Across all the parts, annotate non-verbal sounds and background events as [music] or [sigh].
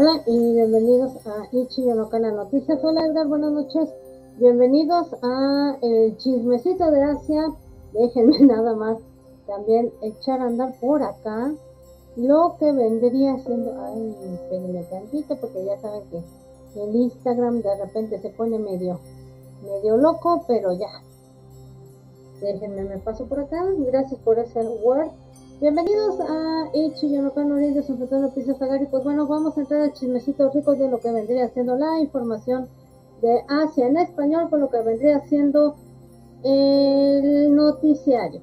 Hola y bienvenidos a Ichi Yonokana Noticias. Hola Edgar, buenas noches. Bienvenidos a el chismecito de Asia. Déjenme [laughs] nada más también echar a andar por acá lo que vendría siendo. Ay, espérenme tantito porque ya saben que el Instagram de repente se pone medio, medio loco, pero ya. Déjenme, me paso por acá. Gracias por ese word. Bienvenidos a Ichi Yonokano Oriente San Antonio Pisa Sagari. Pues bueno, vamos a entrar al chismecito rico de lo que vendría siendo la información de Asia en español, con lo que vendría siendo el noticiario.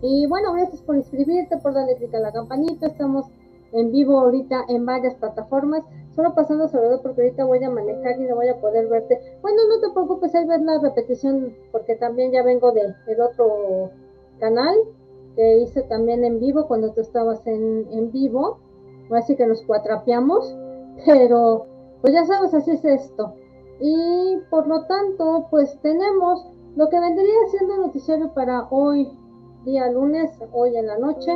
Y bueno, gracias por inscribirte, por darle clic a la campanita. Estamos en vivo ahorita en varias plataformas. Solo pasando sobre todo porque ahorita voy a manejar y no voy a poder verte. Bueno, no te preocupes, ahí ves la repetición porque también ya vengo de, del otro canal que hice también en vivo cuando tú estabas en, en vivo. Así que nos cuatrapeamos, [laughs] pero pues ya sabes, así es esto. Y por lo tanto, pues tenemos lo que vendría siendo noticiario para hoy, día lunes, hoy en la noche,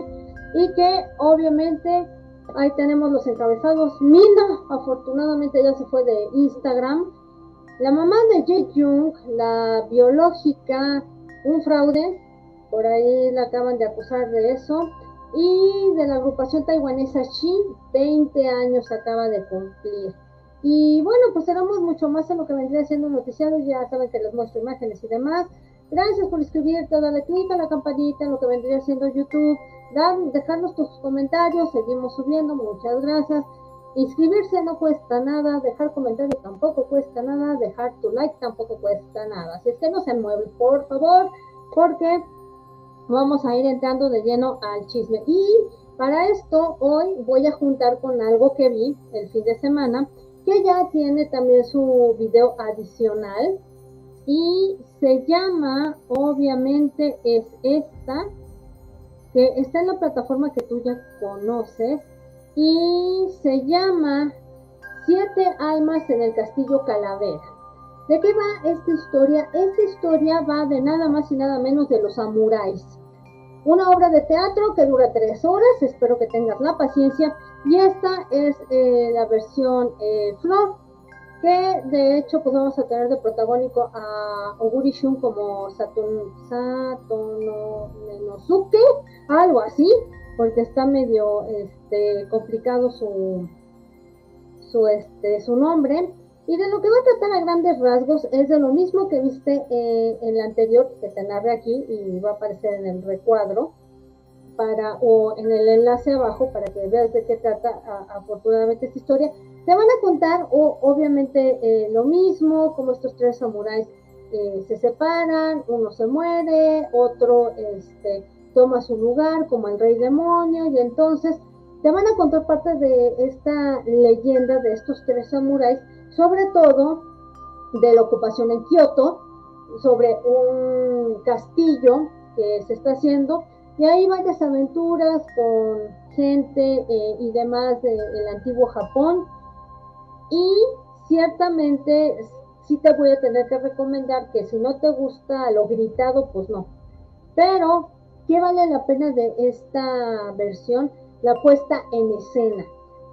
y que obviamente ahí tenemos los encabezados. Mina, afortunadamente ya se fue de Instagram. La mamá de Jae Jung, la biológica, un fraude, por ahí la acaban de acusar de eso. Y de la agrupación taiwanesa Xi, 20 años acaba de cumplir. Y bueno, pues tenemos mucho más en lo que vendría siendo noticiario. Ya saben que les muestro imágenes y demás. Gracias por escribirte, dale clic a la campanita en lo que vendría siendo YouTube. Dar, dejarnos tus comentarios, seguimos subiendo, muchas gracias. Inscribirse no cuesta nada, dejar comentarios tampoco cuesta nada, dejar tu like tampoco cuesta nada. Así es que no se mueven, por favor, porque vamos a ir entrando de lleno al chisme. Y para esto hoy voy a juntar con algo que vi el fin de semana, que ya tiene también su video adicional y se llama, obviamente es esta, que está en la plataforma que tú ya conoces y se llama Siete almas en el castillo Calavera. ¿De qué va esta historia? Esta historia va de nada más y nada menos de los samuráis. Una obra de teatro que dura tres horas, espero que tengas la paciencia. Y esta es eh, la versión eh, Flor, que de hecho pues vamos a tener de protagónico a Oguri Shun como Saton, algo así, porque está medio este, complicado su, su, este, su nombre. Y de lo que va a tratar a grandes rasgos es de lo mismo que viste eh, en la anterior, que te narré aquí y va a aparecer en el recuadro, para, o en el enlace abajo para que veas de qué trata afortunadamente esta historia. Te van a contar o, obviamente eh, lo mismo, como estos tres samuráis eh, se separan, uno se muere, otro este, toma su lugar como el rey demonio y entonces te van a contar parte de esta leyenda de estos tres samuráis sobre todo de la ocupación en Kioto, sobre un castillo que se está haciendo, y hay varias aventuras con gente eh, y demás del antiguo Japón, y ciertamente sí te voy a tener que recomendar que si no te gusta lo gritado, pues no. Pero, ¿qué vale la pena de esta versión? La puesta en escena.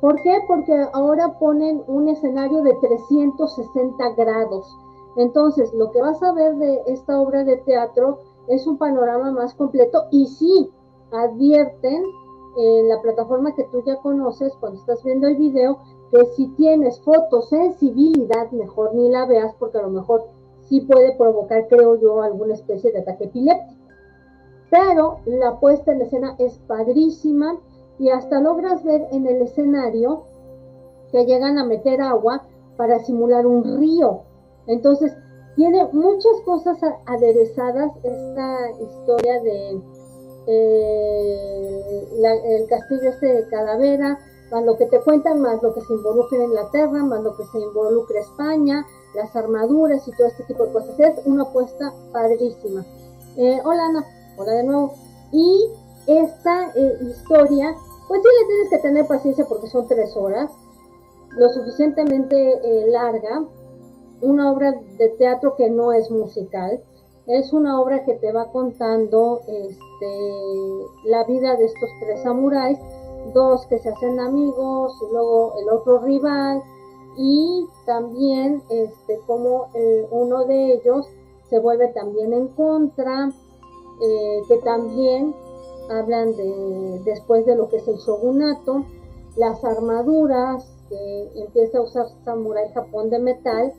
¿Por qué? Porque ahora ponen un escenario de 360 grados. Entonces, lo que vas a ver de esta obra de teatro es un panorama más completo y sí, advierten en la plataforma que tú ya conoces cuando estás viendo el video que si tienes fotosensibilidad, mejor ni la veas porque a lo mejor sí puede provocar, creo yo, alguna especie de ataque epiléptico. Pero la puesta en escena es padrísima y hasta logras ver en el escenario que llegan a meter agua para simular un río. Entonces, tiene muchas cosas aderezadas esta historia de eh, el castillo este de Calavera, más lo que te cuentan, más lo que se involucra en Inglaterra, más lo que se involucra España, las armaduras y todo este tipo de cosas. Es una apuesta padrísima. Eh, hola Ana, hola de nuevo. Y esta eh, historia, pues sí le tienes que tener paciencia porque son tres horas, lo suficientemente eh, larga, una obra de teatro que no es musical, es una obra que te va contando este, la vida de estos tres samuráis dos que se hacen amigos y luego el otro rival y también este como eh, uno de ellos se vuelve también en contra que también hablan de después de lo que es el shogunato las armaduras que empieza a usar Samurai Japón de metal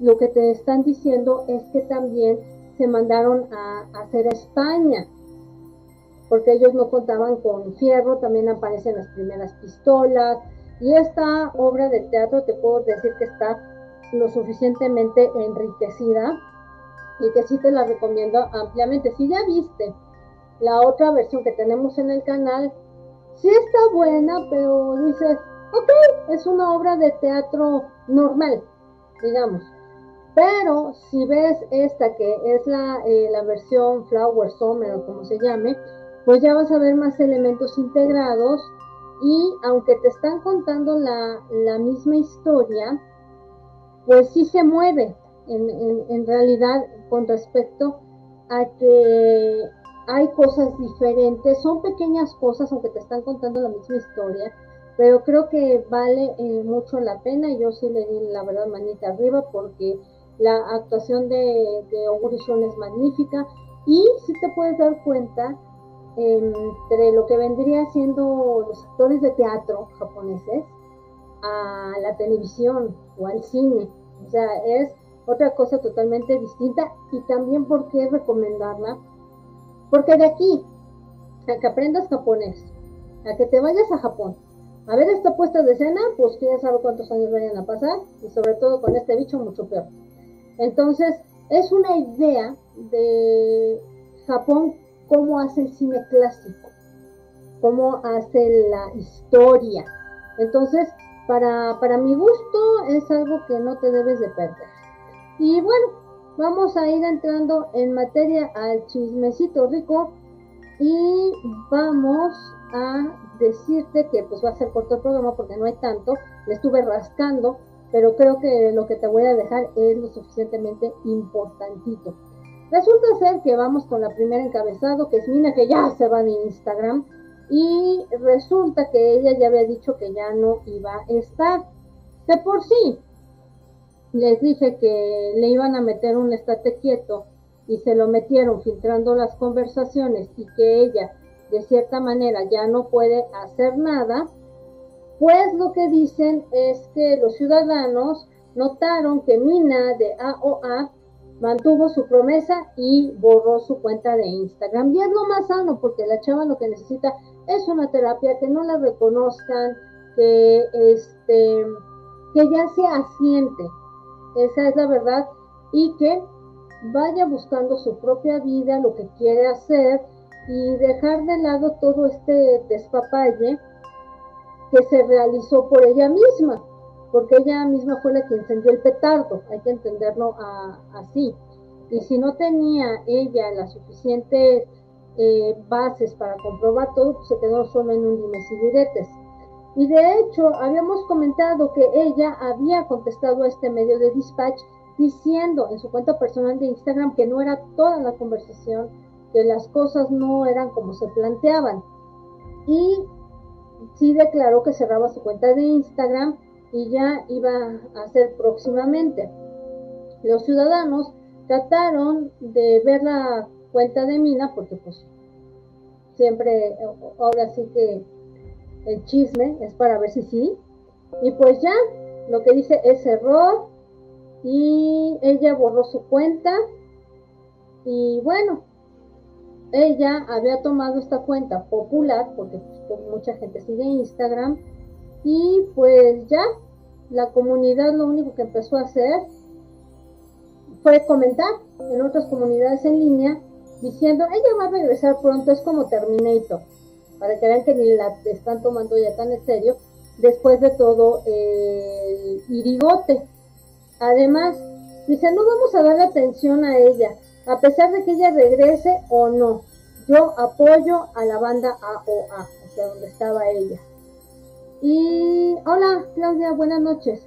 lo que te están diciendo es que también se mandaron a, hacer a España porque ellos no contaban con fierro, también aparecen las primeras pistolas, y esta obra de teatro te puedo decir que está lo suficientemente enriquecida y que sí te la recomiendo ampliamente. Si ya viste la otra versión que tenemos en el canal, sí está buena, pero dices, ok, es una obra de teatro normal, digamos. Pero si ves esta que es la, eh, la versión Flower Summer o como se llame, pues ya vas a ver más elementos integrados y aunque te están contando la, misma historia, pues sí se mueve en, realidad con respecto a que hay cosas diferentes, son pequeñas cosas aunque te están contando la misma historia, pero creo que vale eh, mucho la pena y yo sí le di la verdad manita arriba porque la actuación de, de Oguri es magnífica y si te puedes dar cuenta entre lo que vendría siendo los actores de teatro japoneses a la televisión o al cine. O sea, es otra cosa totalmente distinta y también por qué recomendarla. Porque de aquí a que aprendas japonés, a que te vayas a Japón, a ver esta puesta de escena, pues quién sabe cuántos años vayan a pasar y sobre todo con este bicho mucho peor. Entonces, es una idea de Japón cómo hace el cine clásico, cómo hace la historia. Entonces, para, para mi gusto es algo que no te debes de perder. Y bueno, vamos a ir entrando en materia al chismecito rico y vamos a decirte que pues va a ser corto el programa porque no hay tanto, le estuve rascando, pero creo que lo que te voy a dejar es lo suficientemente importantito. Resulta ser que vamos con la primera encabezado, que es Mina, que ya se va de Instagram, y resulta que ella ya había dicho que ya no iba a estar. De por sí, les dije que le iban a meter un estate quieto y se lo metieron filtrando las conversaciones y que ella de cierta manera ya no puede hacer nada, pues lo que dicen es que los ciudadanos notaron que Mina de AOA mantuvo su promesa y borró su cuenta de Instagram. Y es lo más sano porque la chava lo que necesita es una terapia, que no la reconozcan, que este que ya se asiente. Esa es la verdad y que vaya buscando su propia vida, lo que quiere hacer y dejar de lado todo este despapalle que se realizó por ella misma porque ella misma fue la que encendió el petardo, hay que entenderlo así. Y si no tenía ella las suficientes eh, bases para comprobar todo, pues se quedó solo en un dimes y. Y de hecho, habíamos comentado que ella había contestado a este medio de dispatch diciendo en su cuenta personal de Instagram que no era toda la conversación, que las cosas no eran como se planteaban. Y sí declaró que cerraba su cuenta de Instagram y ya iba a ser próximamente. Los ciudadanos trataron de ver la cuenta de Mina porque pues siempre, ahora sí que el chisme es para ver si sí. Y pues ya, lo que dice es error y ella borró su cuenta y bueno, ella había tomado esta cuenta popular porque pues, mucha gente sigue Instagram y pues ya la comunidad lo único que empezó a hacer fue comentar en otras comunidades en línea diciendo, ella va a regresar pronto, es como Terminator, para que vean que ni la están tomando ya tan en serio, después de todo el irigote. Además, dice, no vamos a dar atención a ella, a pesar de que ella regrese o no. Yo apoyo a la banda AOA, o sea, donde estaba ella. Y hola Claudia, buenas noches.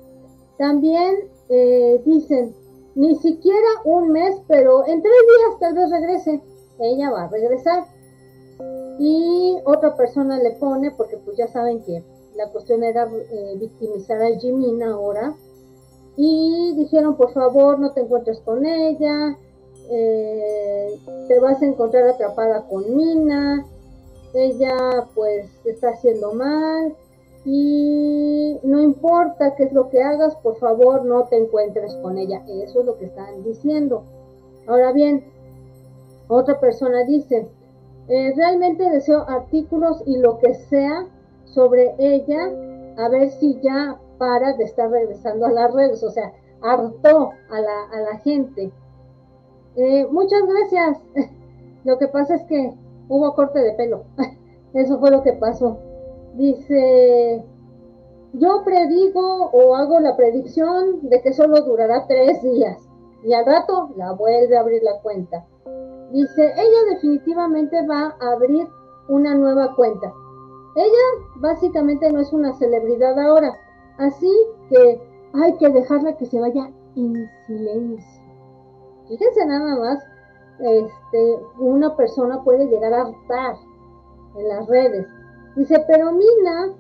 También eh, dicen, ni siquiera un mes, pero en tres días tal vez regrese. Ella va a regresar. Y otra persona le pone, porque pues ya saben que la cuestión era eh, victimizar a Jimin ahora. Y dijeron, por favor, no te encuentres con ella, eh, te vas a encontrar atrapada con Mina, ella pues está haciendo mal y no importa qué es lo que hagas, por favor no te encuentres con ella. Eso es lo que están diciendo. Ahora bien, otra persona dice, eh, realmente deseo artículos y lo que sea sobre ella, a ver si ya para de estar regresando a las redes, o sea, hartó a la, a la gente. Eh, muchas gracias. [laughs] Lo que pasa es que hubo corte de pelo. [laughs] Eso fue lo que pasó. Dice, yo predigo o hago la predicción de que solo durará tres días y al rato la vuelve a abrir la cuenta. Dice, ella definitivamente va a abrir una nueva cuenta. Ella básicamente no es una celebridad ahora, así que hay que dejarla que se vaya en silencio. Fíjense nada más, este, una persona puede llegar a hartar en las redes. Dice, pero Mina,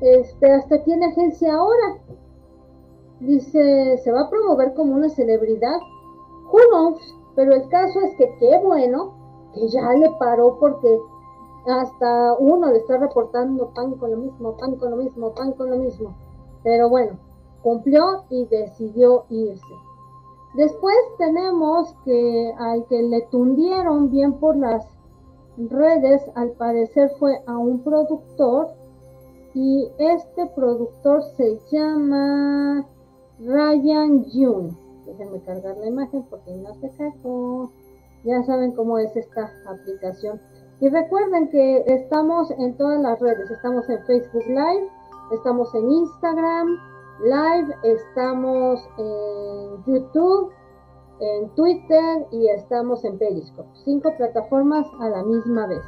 este, hasta tiene agencia ahora. Dice, se va a promover como una celebridad. Who Pero el caso es que qué bueno que ya le paró porque hasta uno le está reportando pan con lo mismo, pan con lo mismo, pan con lo mismo. Pero bueno, cumplió y decidió irse. Después tenemos que al que le tundieron bien por las redes, al parecer fue a un productor y este productor se llama Ryan June. Déjenme cargar la imagen porque no se cargó. Ya saben cómo es esta aplicación. Y recuerden que estamos en todas las redes. Estamos en Facebook Live, estamos en Instagram Live, estamos en YouTube, en Twitter y estamos en Periscope. Cinco plataformas a la misma vez.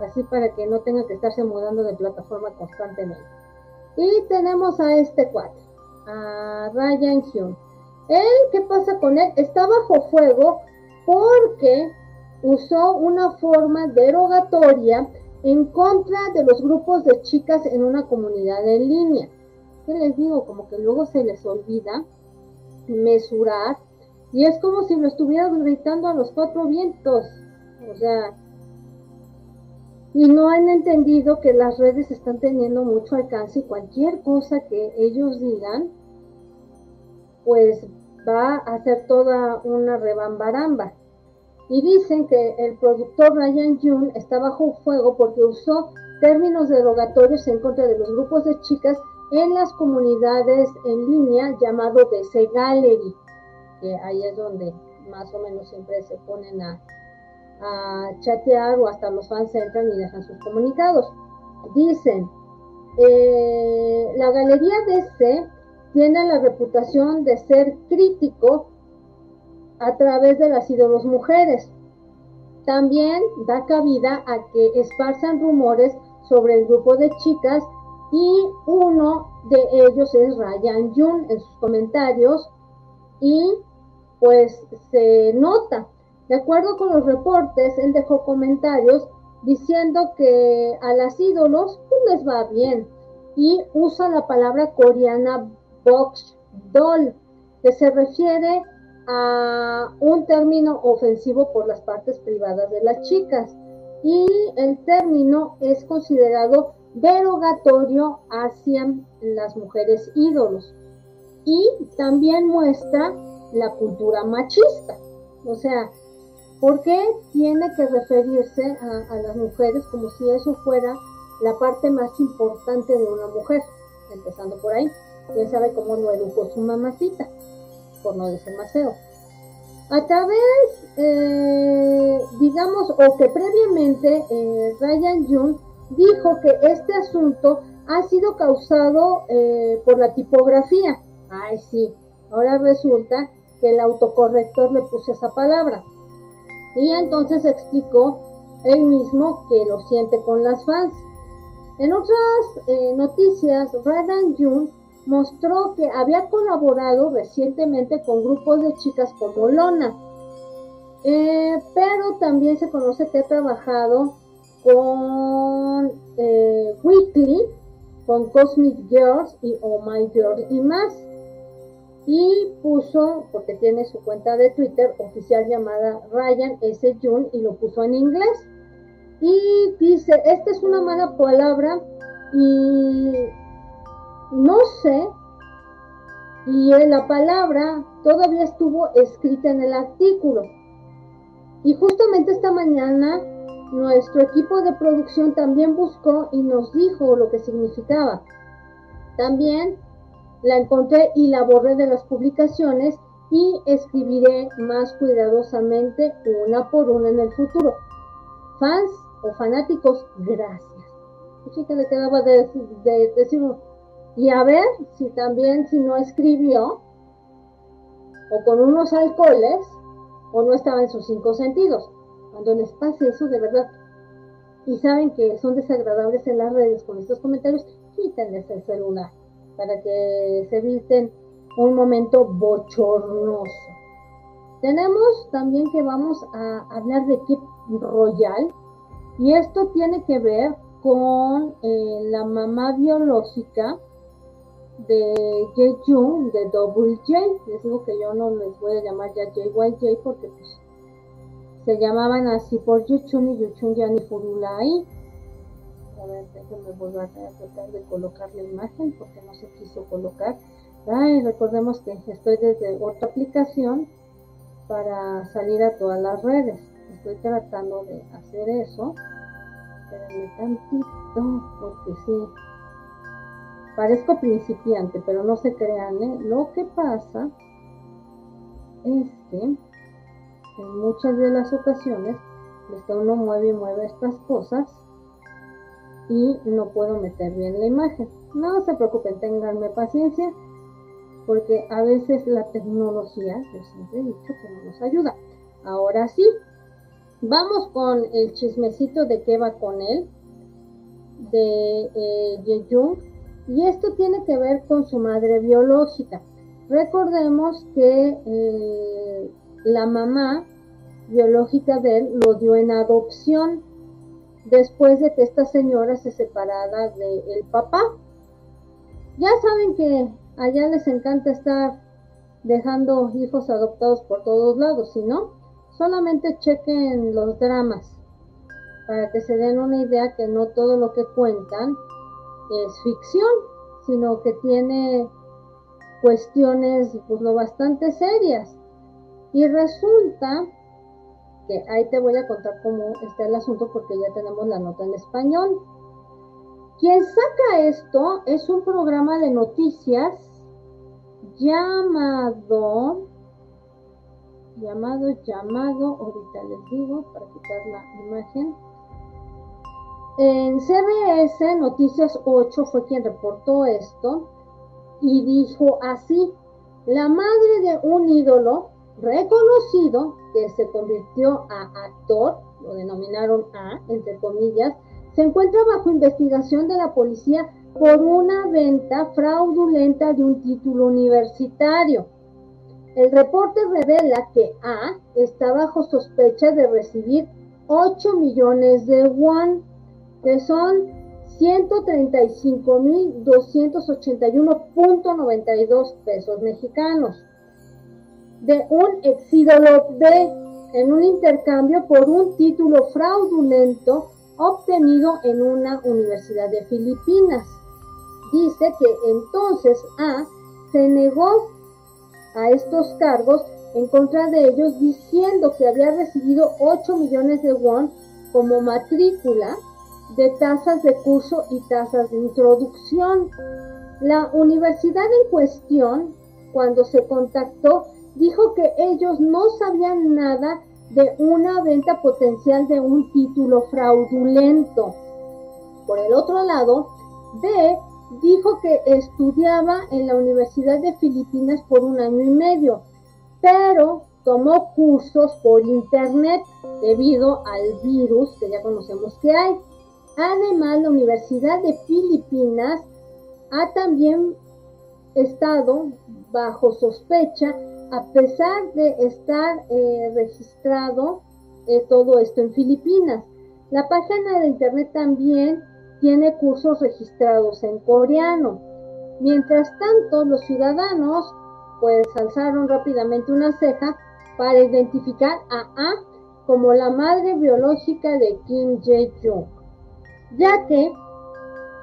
Así para que no tengan que estarse mudando de plataforma constantemente. Y tenemos a este cuate, a Ryan Hyun. Él, ¿qué pasa con él? Está bajo fuego porque usó una forma derogatoria en contra de los grupos de chicas en una comunidad en línea. ¿Qué les digo? Como que luego se les olvida mesurar y es como si lo estuvieran gritando a los cuatro vientos. O sea, y no han entendido que las redes están teniendo mucho alcance y cualquier cosa que ellos digan, pues va a ser toda una rebambaramba. Y dicen que el productor Ryan June está bajo fuego porque usó términos derogatorios en contra de los grupos de chicas en las comunidades en línea llamado DC Gallery que ahí es donde más o menos siempre se ponen a, chatear o hasta los fans entran y dejan sus comunicados. Dicen, eh, la galería DC tiene la reputación de ser crítico a través de las ídolos mujeres. También da cabida a que esparzan rumores sobre el grupo de chicas y uno de ellos es Ryan Jun en sus comentarios y pues se nota. De acuerdo con los reportes, él dejó comentarios diciendo que a las ídolos pues, les va bien y usa la palabra coreana box doll, que se refiere a un término ofensivo por las partes privadas de las chicas y el término es considerado derogatorio hacia las mujeres ídolos y también muestra la cultura machista. O sea, ¿por qué tiene que referirse a, las mujeres como si eso fuera la parte más importante de una mujer? Empezando por ahí. ¿Quién sabe cómo lo educó su mamacita? Por no decir más. A través, eh, digamos, o que previamente eh, Ryan Jung dijo que este asunto ha sido causado eh, por la tipografía. Ay, sí. Ahora resulta el autocorrector le puso esa palabra. Y entonces explicó él mismo que lo siente con las fans. En otras noticias, Radan Jun mostró que había colaborado recientemente con grupos de chicas como Lona, eh, pero también se conoce que ha trabajado con eh, Weekly, con Cosmic Girls y Oh My Girls y más. Y puso, porque tiene su cuenta de Twitter oficial llamada Ryan S. June y lo puso en inglés. Y dice, esta es una mala palabra y no sé, y la palabra todavía estuvo escrita en el artículo. Y justamente esta mañana nuestro equipo de producción también buscó y nos dijo lo que significaba. También la encontré y la borré de las publicaciones y escribiré más cuidadosamente una por una en el futuro. Fans o fanáticos, gracias. que le quedaba de, de decir y a ver si también si no escribió o con unos alcoholes o no estaba en sus cinco sentidos. Cuando les pase eso de verdad y saben que son desagradables en las redes con estos comentarios, quítenles el celular para que se eviten un momento bochornoso. Tenemos también que vamos a hablar de Keep Royal y esto tiene que ver con eh, la mamá biológica de Jung de Double J. Les digo que yo no les voy a llamar ya JYJ porque pues se llamaban así por Yuchun y Yuchun ya ni furula ahí. A ver, déjenme volver a tratar de colocar la imagen porque no se quiso colocar. Ay, recordemos que estoy desde otra aplicación para salir a todas las redes. Estoy tratando de hacer eso. Espérenme tantito porque sí Parezco principiante, pero no se crean, ¿eh? Lo que pasa es que en muchas de las ocasiones está uno mueve y mueve estas cosas y no puedo meter bien la imagen. No se preocupen, tenganme paciencia, porque a veces la tecnología, yo siempre he dicho que no nos ayuda. Ahora sí, vamos con el chismecito de qué va con él, de eh, y esto tiene que ver con su madre biológica. Recordemos que eh, la mamá biológica de él lo dio en adopción después de que esta señora se separara del papá. Ya saben que allá les encanta estar dejando hijos adoptados por todos lados, si no, solamente chequen los dramas para que se den una idea que no todo lo que cuentan es ficción, sino que tiene cuestiones pues lo bastante serias. Y resulta que ahí te voy a contar cómo está el asunto porque ya tenemos la nota en español. Quien saca esto es un programa de noticias llamado, llamado, llamado, ahorita les digo para quitar la imagen, en CBS Noticias 8 fue quien reportó esto y dijo así, la madre de un ídolo reconocido que se convirtió a actor, lo denominaron A, entre comillas, se encuentra bajo investigación de la policía por una venta fraudulenta de un título universitario. El reporte revela que A está bajo sospecha de recibir 8 millones de won que son 135.281.92 pesos mexicanos de un exídolo B en un intercambio por un título fraudulento obtenido en una universidad de Filipinas. Dice que entonces A se negó a estos cargos en contra de ellos diciendo que había recibido 8 millones de won como matrícula de tasas de curso y tasas de introducción. La universidad en cuestión, cuando se contactó, dijo que ellos no sabían nada de una venta potencial de un título fraudulento. Por el otro lado, B dijo que estudiaba en la Universidad de Filipinas por un año y medio, pero tomó cursos por internet debido al virus que ya conocemos que hay. Además, la Universidad de Filipinas ha también estado bajo sospecha a pesar de estar eh, registrado eh, todo esto en Filipinas. La página de internet también tiene cursos registrados en coreano. Mientras tanto, los ciudadanos pues alzaron rápidamente una ceja para identificar a A como la madre biológica de Kim Jae-jung, ya que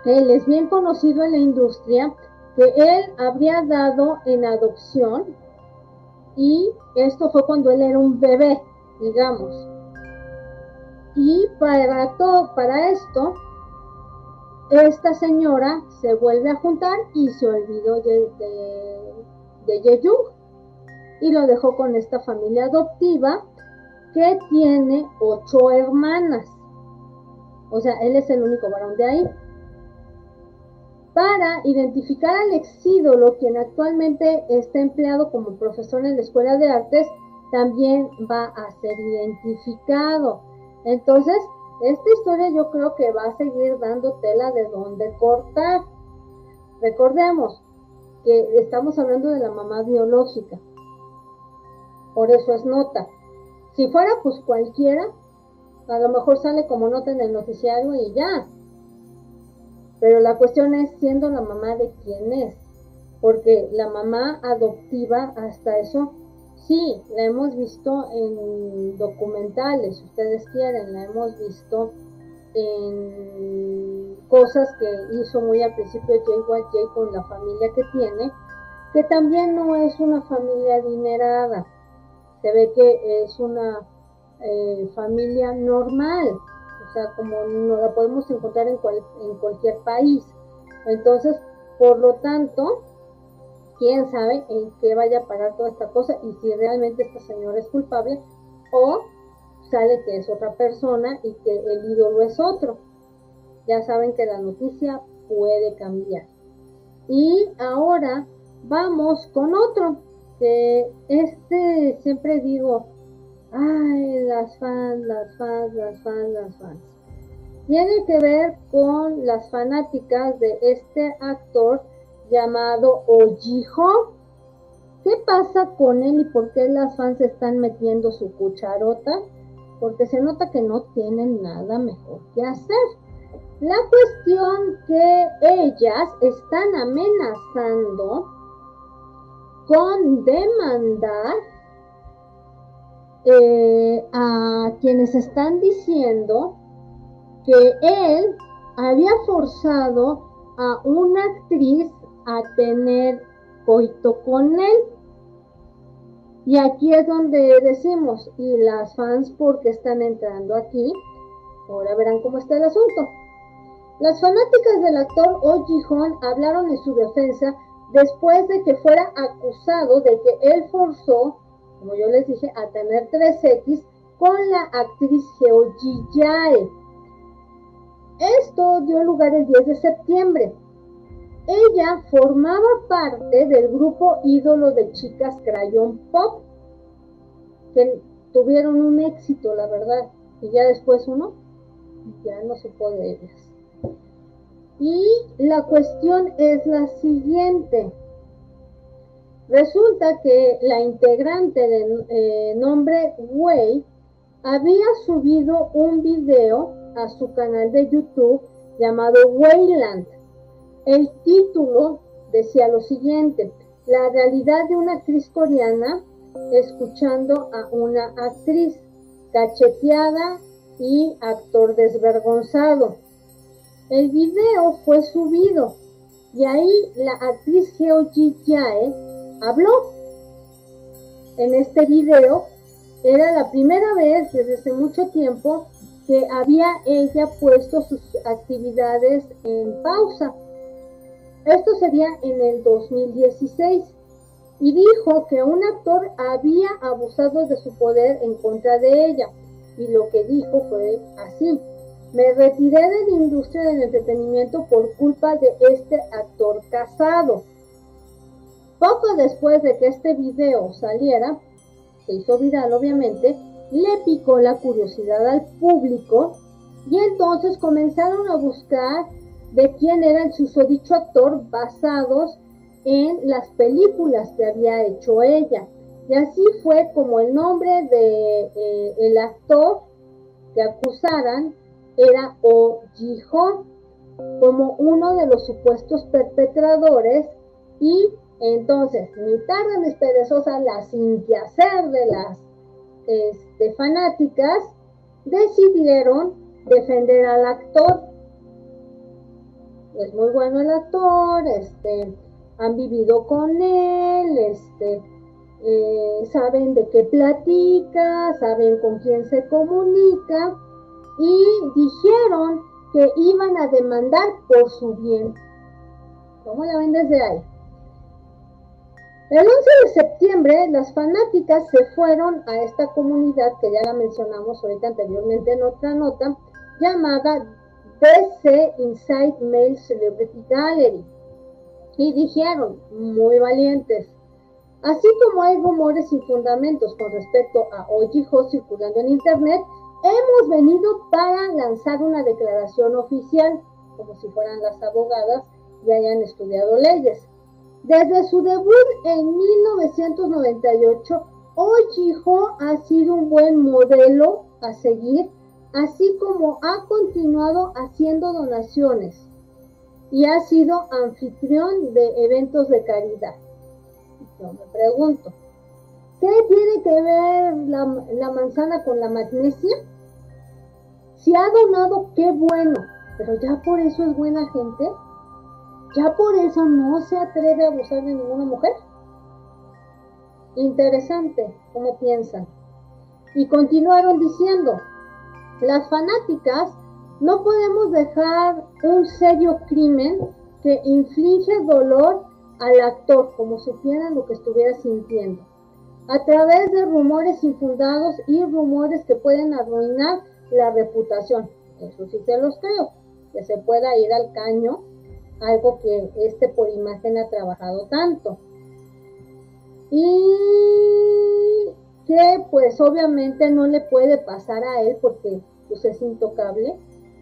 él es bien conocido en la industria que él habría dado en adopción y esto fue cuando él era un bebé, digamos. Y para todo, para esto, esta señora se vuelve a juntar y se olvidó de, de, y lo dejó con esta familia adoptiva que tiene ocho hermanas. O sea, él es el único varón de ahí para identificar al exídolo, quien actualmente está empleado como profesor en la Escuela de Artes, también va a ser identificado. Entonces, esta historia yo creo que va a seguir dando tela de dónde cortar. Recordemos que estamos hablando de la mamá biológica. Por eso es nota. Si fuera pues cualquiera, a lo mejor sale como nota en el noticiario y ya, pero la cuestión es siendo la mamá de quién es, porque la mamá adoptiva hasta eso, sí, la hemos visto en documentales, si ustedes quieren, la hemos visto en cosas que hizo muy al principio Jay con la familia que tiene, que también no es una familia adinerada, se ve que es una eh, familia normal, o sea, como no la podemos encontrar en, en cualquier país. Entonces, por lo tanto, quién sabe en qué vaya a parar toda esta cosa y si realmente esta señora es culpable o sale que es otra persona y que el ídolo es otro. Ya saben que la noticia puede cambiar. Y ahora vamos con otro, que este siempre digo, Ay, las fans, las fans, las fans, las fans. Tiene que ver con las fanáticas de este actor llamado Ojiho. ¿Qué pasa con él y por qué las fans están metiendo su cucharota? Porque se nota que no tienen nada mejor que hacer. La cuestión que ellas están amenazando con demandar eh, a quienes están diciendo que él había forzado a una actriz a tener coito con él. Y aquí es donde decimos, y las fans porque están entrando aquí, ahora verán cómo está el asunto. Las fanáticas del actor Oh Ji-hon hablaron en su defensa después de que fuera acusado de que él forzó como yo les dije, a tener 3X con la actriz Ji Jae. Esto dio lugar el 10 de septiembre. Ella formaba parte del grupo ídolo de chicas Crayon Pop, que tuvieron un éxito, la verdad, y ya después uno ya no supo de ellas. Y la cuestión es la siguiente. Resulta que la integrante de eh, nombre Wei había subido un video a su canal de YouTube llamado Wayland. El título decía lo siguiente, la realidad de una actriz coreana escuchando a una actriz cacheteada y actor desvergonzado. El video fue subido y ahí la actriz Heo Ji Jae habló. En este video era la primera vez desde hace mucho tiempo que había ella puesto sus actividades en pausa. Esto sería en el 2016 y dijo que un actor había abusado de su poder en contra de ella. Y lo que dijo fue así. Me retiré de la industria del entretenimiento por culpa de este actor casado. Poco después de que este video saliera, se hizo viral obviamente, le picó la curiosidad al público y entonces comenzaron a buscar de quién era el susodicho actor basados en las películas que había hecho ella. Y así fue como el nombre de eh, el actor que acusaran era O Ji-ho como uno de los supuestos perpetradores y entonces, mi tarde, mis perezosas, las sin que hacer de las este, fanáticas, decidieron defender al actor. Es muy bueno el actor, este, han vivido con él, este, eh, saben de qué platica, saben con quién se comunica y dijeron que iban a demandar por su bien. ¿Cómo la ven desde ahí? El 11 de septiembre, las fanáticas se fueron a esta comunidad que ya la mencionamos ahorita anteriormente en otra nota, llamada DC Inside Male Celebrity Gallery. Y dijeron, muy valientes, así como hay rumores sin fundamentos con respecto a Ojiho circulando en Internet, hemos venido para lanzar una declaración oficial, como si fueran las abogadas y hayan estudiado leyes. Desde su debut en 1998, Ojiho ha sido un buen modelo a seguir, así como ha continuado haciendo donaciones y ha sido anfitrión de eventos de caridad. Yo me pregunto, ¿qué tiene que ver la, la manzana con la magnesia? Si ha donado, qué bueno, pero ya por eso es buena gente. ¿Ya por eso no se atreve a abusar de ninguna mujer? Interesante cómo piensan. Y continuaron diciendo, las fanáticas no podemos dejar un serio crimen que inflige dolor al actor, como supieran lo que estuviera sintiendo, a través de rumores infundados y rumores que pueden arruinar la reputación. Eso sí se los creo, que se pueda ir al caño algo que este por imagen ha trabajado tanto. Y que pues obviamente no le puede pasar a él porque pues es intocable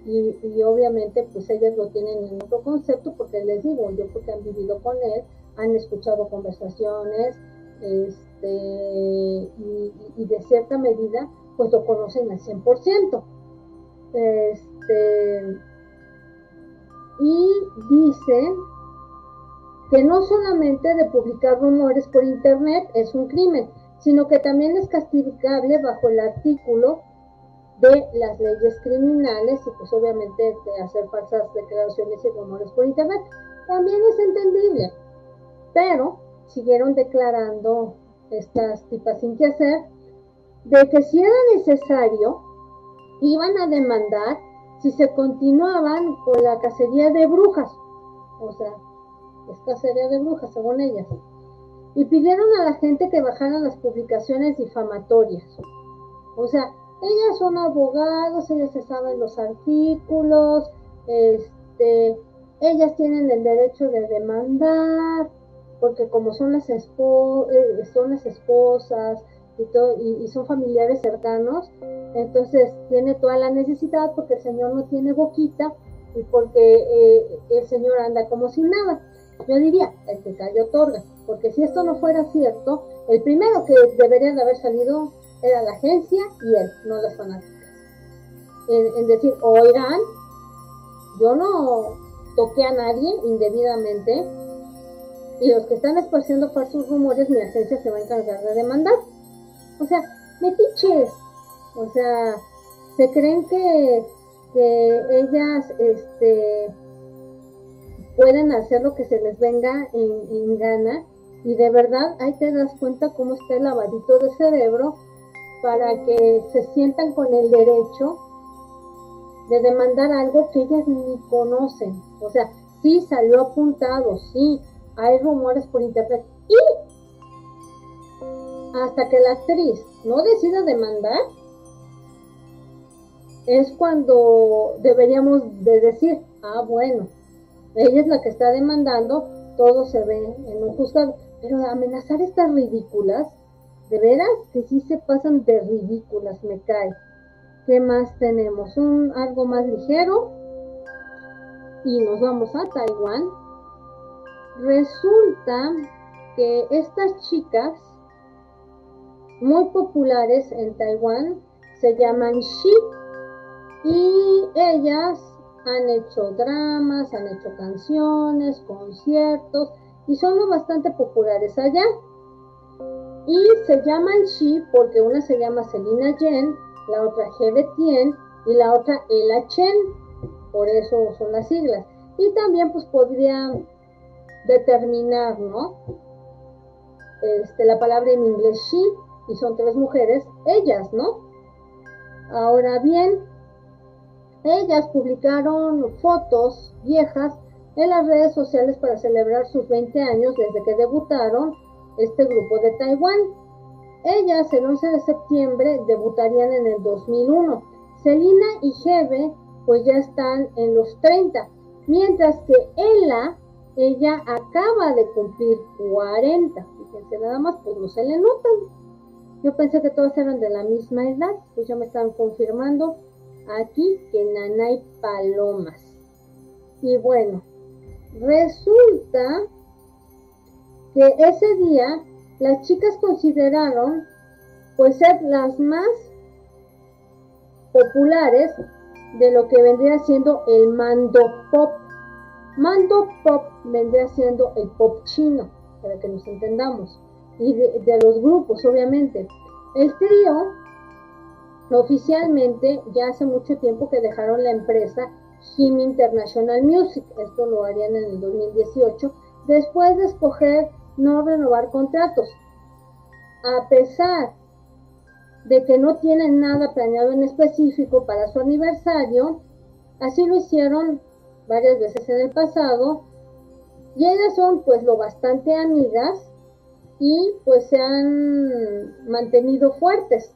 y, obviamente pues ellas lo tienen en otro concepto porque les digo, yo porque han vivido con él, han escuchado conversaciones este, y, de cierta medida pues lo conocen al 100%. Este, y dice que no solamente de publicar rumores por internet es un crimen, sino que también es castigable bajo el artículo de las leyes criminales y pues obviamente de hacer falsas declaraciones y rumores por internet. También es entendible, pero siguieron declarando estas tipas sin que hacer de que si era necesario iban a demandar si se continuaban con la cacería de brujas, o sea, es cacería de brujas según ellas, y pidieron a la gente que bajaran las publicaciones difamatorias. O sea, ellas son abogados, ellas se saben los artículos, este, ellas tienen el derecho de demandar, porque como son las, eh, son las esposas, y, son familiares cercanos, entonces tiene toda la necesidad porque el Señor no tiene boquita y porque eh, el Señor anda como sin nada. Yo diría, el que calla otorga, porque si esto no fuera cierto, el primero que debería de haber salido era la agencia y él, no las fanáticas. En, decir, oigan, yo no toqué a nadie indebidamente y los que están esparciendo falsos rumores, mi agencia se va a encargar de demandar. O sea, metiches. O sea, se creen que, ellas este, pueden hacer lo que se les venga en, gana. Y de verdad ahí te das cuenta cómo está el lavadito de cerebro para que se sientan con el derecho de demandar algo que ellas ni conocen. O sea, sí salió apuntado, sí, hay rumores por internet. Y hasta que la actriz no decida demandar, es cuando deberíamos de decir, ah, bueno, ella es la que está demandando, todo se ve en un juzgado. Pero amenazar estas ridículas, de veras que sí se pasan de ridículas, me cae. ¿Qué más tenemos? Un algo más ligero. Y nos vamos a Taiwán. Resulta que estas chicas muy populares en Taiwán se llaman Shi Y ellas han hecho dramas, han hecho canciones, conciertos y son bastante populares allá. Y se llaman She porque una se llama Selina Jen, la otra Hebe Tien y la otra Ella Chen. Por eso son las siglas. Y también pues podría determinar. Este, la palabra en inglés she y son tres mujeres, ellas, ¿no? Ahora bien, ellas publicaron fotos viejas en las redes sociales para celebrar sus 20 años desde que debutaron este grupo de Taiwán. Ellas el 11 de septiembre debutarían en el 2001. Selina y Hebe pues ya están en los 30, mientras que Ella, ella acaba de cumplir 40. Fíjense nada más, pues no se le notan. Yo pensé que todas eran de la misma edad, pues ya me están confirmando aquí que Nanay Palomas. Y bueno, resulta que ese día las chicas consideraron pues ser las más populares de lo que vendría siendo el mando pop. Mando pop vendría siendo el pop chino, para que nos entendamos, y de, los grupos, obviamente. El trío Oficialmente, ya hace mucho tiempo que dejaron la empresa Him International Music, esto lo harían en el 2018, después de escoger no renovar contratos. A pesar de que no tienen nada planeado en específico para su aniversario, así lo hicieron varias veces en el pasado, y ellas son pues lo bastante amigas y pues se han mantenido fuertes.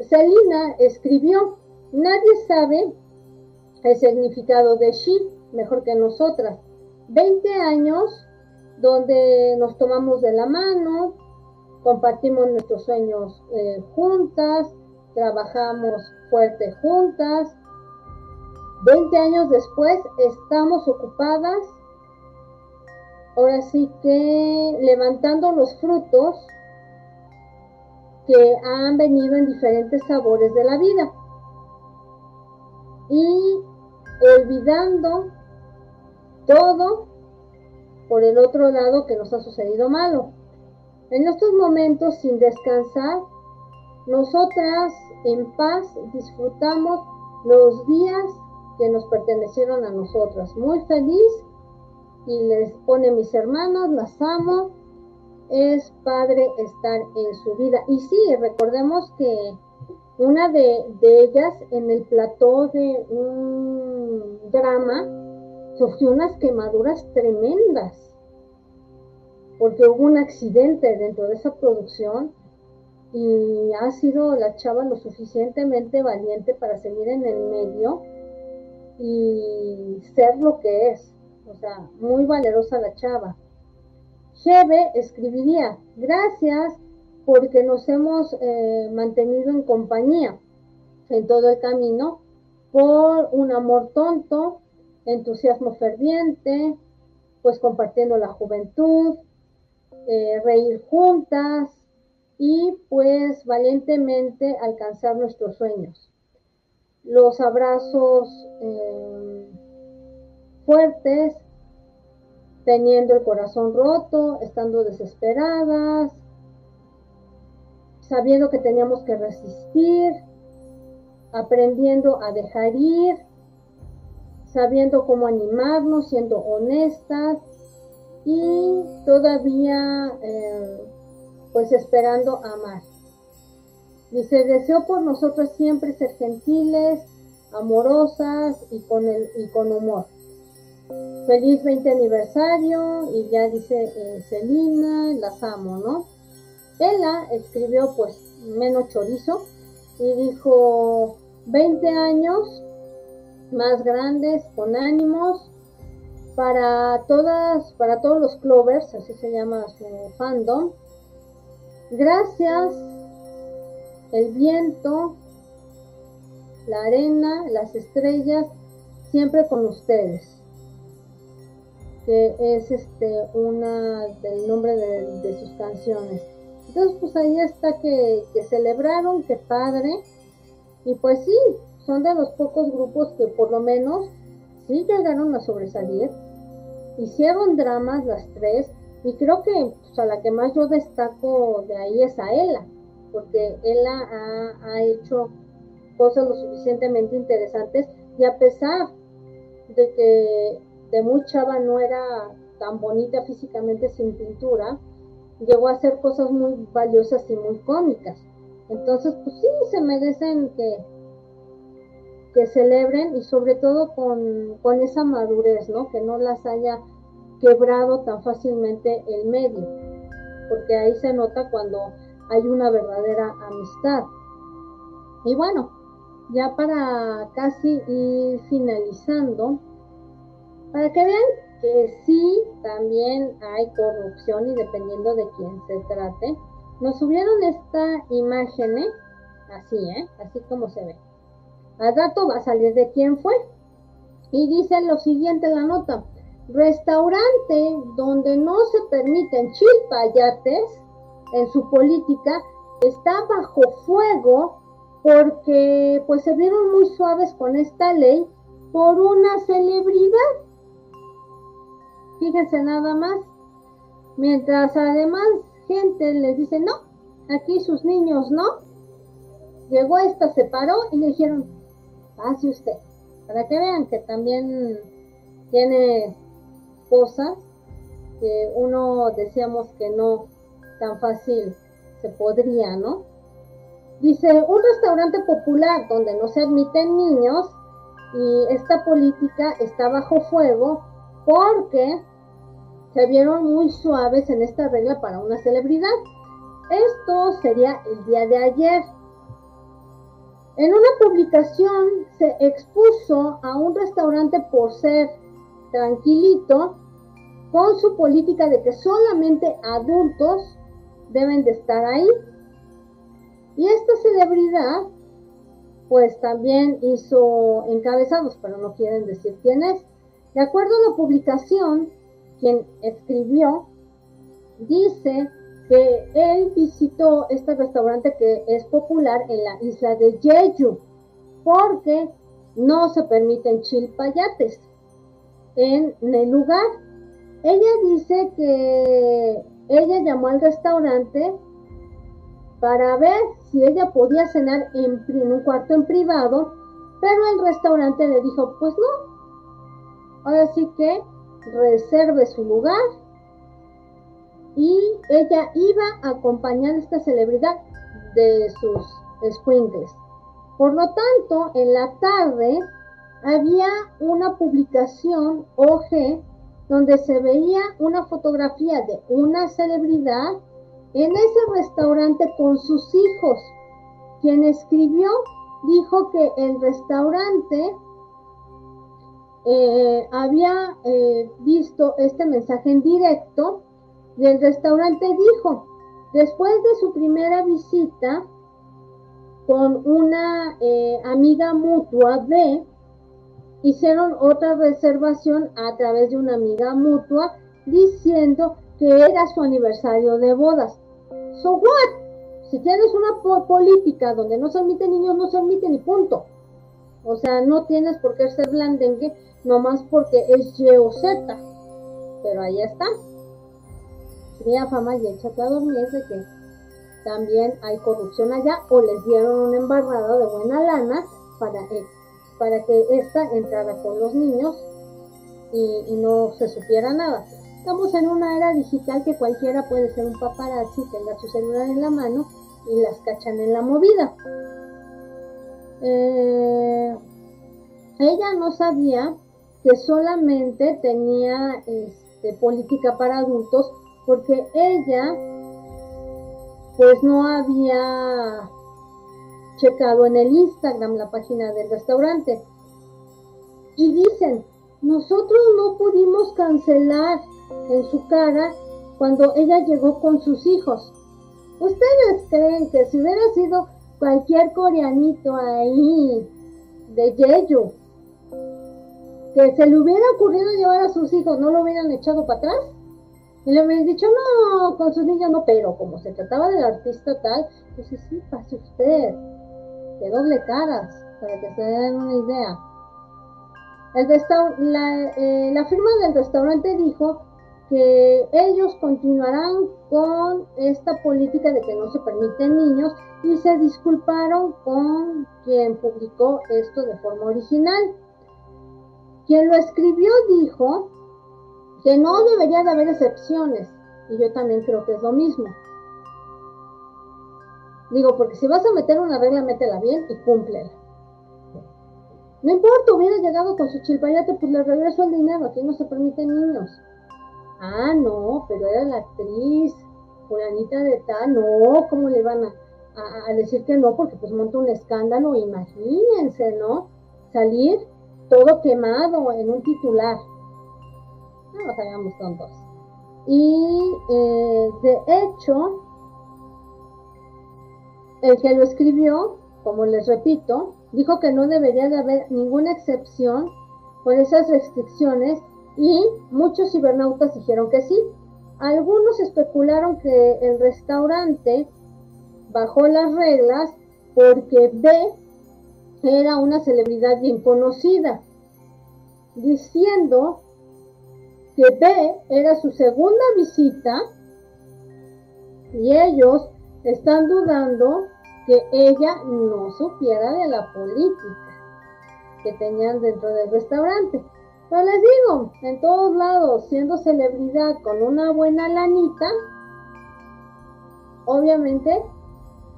Salina escribió, nadie sabe el significado de She mejor que nosotras. 20 años donde nos tomamos de la mano, compartimos nuestros sueños eh, juntas, trabajamos fuerte juntas. 20 años después estamos ocupadas, ahora sí que levantando los frutos que han venido en diferentes sabores de la vida. Y olvidando todo por el otro lado que nos ha sucedido malo. En estos momentos, sin descansar, nosotras en paz disfrutamos los días que nos pertenecieron a nosotras. Muy feliz y les pone mis hermanos, las amo es padre estar en su vida. Y sí, recordemos que una de, ellas en el plató de un drama sufrió unas quemaduras tremendas, porque hubo un accidente dentro de esa producción y ha sido la chava lo suficientemente valiente para seguir en el medio y ser lo que es. O sea, muy valerosa la chava. Hebe escribiría, gracias porque nos hemos eh, mantenido en compañía en todo el camino por un amor tonto, entusiasmo ferviente, pues compartiendo la juventud, eh, reír juntas y pues valientemente alcanzar nuestros sueños. Los abrazos eh, fuertes, teniendo el corazón roto, estando desesperadas, sabiendo que teníamos que resistir, aprendiendo a dejar ir, sabiendo cómo animarnos, siendo honestas y todavía eh, pues esperando amar. Dice, deseo por nosotros siempre ser gentiles, amorosas y con, el, y con humor feliz 20 aniversario y ya dice eh, Celina, las amo, ¿no? Ella escribió pues menos chorizo y dijo 20 años más grandes con ánimos para todas, para todos los clovers, así se llama su fandom. Gracias, el viento, la arena, las estrellas, siempre con ustedes que es este una del nombre de, sus canciones. Entonces, pues ahí está que, celebraron, que padre. Y pues sí, son de los pocos grupos que por lo menos sí llegaron a sobresalir. Hicieron dramas las tres y creo que pues, a la que más yo destaco de ahí es a Ella, porque Ella ha hecho cosas lo suficientemente interesantes y a pesar de que de muy chava no era tan bonita físicamente sin pintura, llegó a hacer cosas muy valiosas y muy cómicas. Entonces, pues sí, se merecen que, que celebren y sobre todo con, con esa madurez, ¿no? Que no las haya quebrado tan fácilmente el medio, porque ahí se nota cuando hay una verdadera amistad. Y bueno, ya para casi ir finalizando, para que vean que sí también hay corrupción y dependiendo de quién se trate, nos subieron esta imagen, ¿eh? así, ¿eh? así como se ve. Al rato va a salir de quién fue. Y dice lo siguiente la nota. Restaurante donde no se permiten chilpayates en su política está bajo fuego porque pues se vieron muy suaves con esta ley por una celebridad. Fíjense nada más. Mientras además gente les dice, no, aquí sus niños no. Llegó esta, se paró y le dijeron, pase usted. Para que vean que también tiene cosas que uno decíamos que no tan fácil se podría, ¿no? Dice, un restaurante popular donde no se admiten niños y esta política está bajo fuego porque se vieron muy suaves en esta regla para una celebridad. Esto sería el día de ayer. En una publicación se expuso a un restaurante por ser tranquilito con su política de que solamente adultos deben de estar ahí. Y esta celebridad, pues también hizo encabezados, pero no quieren decir quién es. De acuerdo a la publicación, quien escribió, dice que él visitó este restaurante que es popular en la isla de Jeju, porque no se permiten chilpayates en el lugar. Ella dice que ella llamó al restaurante para ver si ella podía cenar en, un cuarto en privado, pero el restaurante le dijo, pues no. Ahora sí que reserve su lugar y ella iba a acompañar a esta celebridad de sus squinkles. Por lo tanto, en la tarde había una publicación OG donde se veía una fotografía de una celebridad en ese restaurante con sus hijos. Quien escribió dijo que el restaurante eh, había eh, visto este mensaje en directo y el restaurante dijo, después de su primera visita con una eh, amiga mutua de, hicieron otra reservación a través de una amiga mutua diciendo que era su aniversario de bodas. So what? Si tienes una política donde no se admiten niños, no se admiten y punto. O sea, no tienes por qué ser blandengue nomás porque es Y Z. Pero ahí está. Cría fama y échate a dormir de que también hay corrupción allá o les dieron una embarrada de buena lana para, eh, para que ésta entrara con los niños y, y, no se supiera nada. Estamos en una era digital que cualquiera puede ser un paparazzi, tenga su celular en la mano y las cachan en la movida. Eh, ella no sabía que solamente tenía este, política para adultos porque ella pues no había checado en el Instagram la página del restaurante. Y dicen, nosotros no pudimos cancelar en su cara cuando ella llegó con sus hijos. ¿Ustedes creen que si hubiera sido cualquier coreanito ahí de Jeju que se le hubiera ocurrido llevar a sus hijos, no lo hubieran echado para atrás. Y le hubieran dicho, no, con sus niños no, pero como se trataba del artista tal, pues sí, pase usted, que doble caras. para que se den una idea. la, eh, la firma del restaurante dijo que ellos continuarán con esta política de que no se permiten niños y se disculparon con quien publicó esto de forma original. Quien lo escribió dijo que no debería de haber excepciones y yo también creo que es lo mismo. Digo, porque si vas a meter una regla, métela bien y cúmplela. No importa, hubiera llegado con su chilpayate, pues le regreso el dinero, aquí no se permiten niños. Ah, no, pero era la actriz, fulanita de tal, no, ¿cómo le van a, decir que no? Porque pues monta un escándalo, imagínense, ¿no? Salir todo quemado en un titular. No nos hagamos tontos. Y eh, de hecho, el que lo escribió, como les repito, dijo que no debería de haber ninguna excepción por esas restricciones y muchos cibernautas dijeron que sí. Algunos especularon que el restaurante bajó las reglas porque B era una celebridad bien conocida, diciendo que B era su segunda visita y ellos están dudando que ella no supiera de la política que tenían dentro del restaurante. Pero les digo, en todos lados, siendo celebridad con una buena lanita, obviamente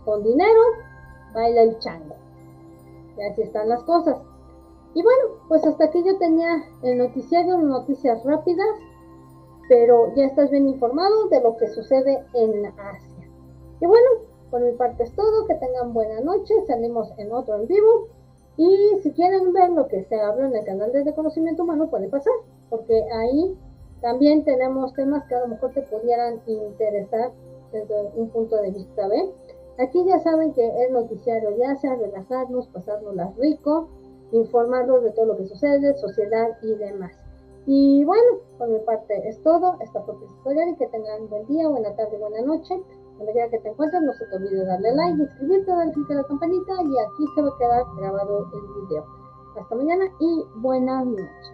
con dinero, baila el chango. Y así están las cosas. Y bueno, pues hasta aquí yo tenía el noticiario, noticias rápidas, pero ya estás bien informado de lo que sucede en Asia. Y bueno, por mi parte es todo, que tengan buena noche, salimos en otro en vivo. Y si quieren ver lo que se habla en el canal de Conocimiento Humano, puede pasar, porque ahí también tenemos temas que a lo mejor te pudieran interesar desde un punto de vista B. Aquí ya saben que el noticiario ya sea relajarnos, pasárnoslas rico, informarlos de todo lo que sucede, sociedad y demás. Y bueno, por mi parte es todo. Esta fue historia y que tengan buen día, buena tarde, buena noche. Donde quiera que te encuentres, no se te olvide darle like, inscribirte, darle clic a la campanita y aquí se va a quedar grabado el video. Hasta mañana y buenas noches.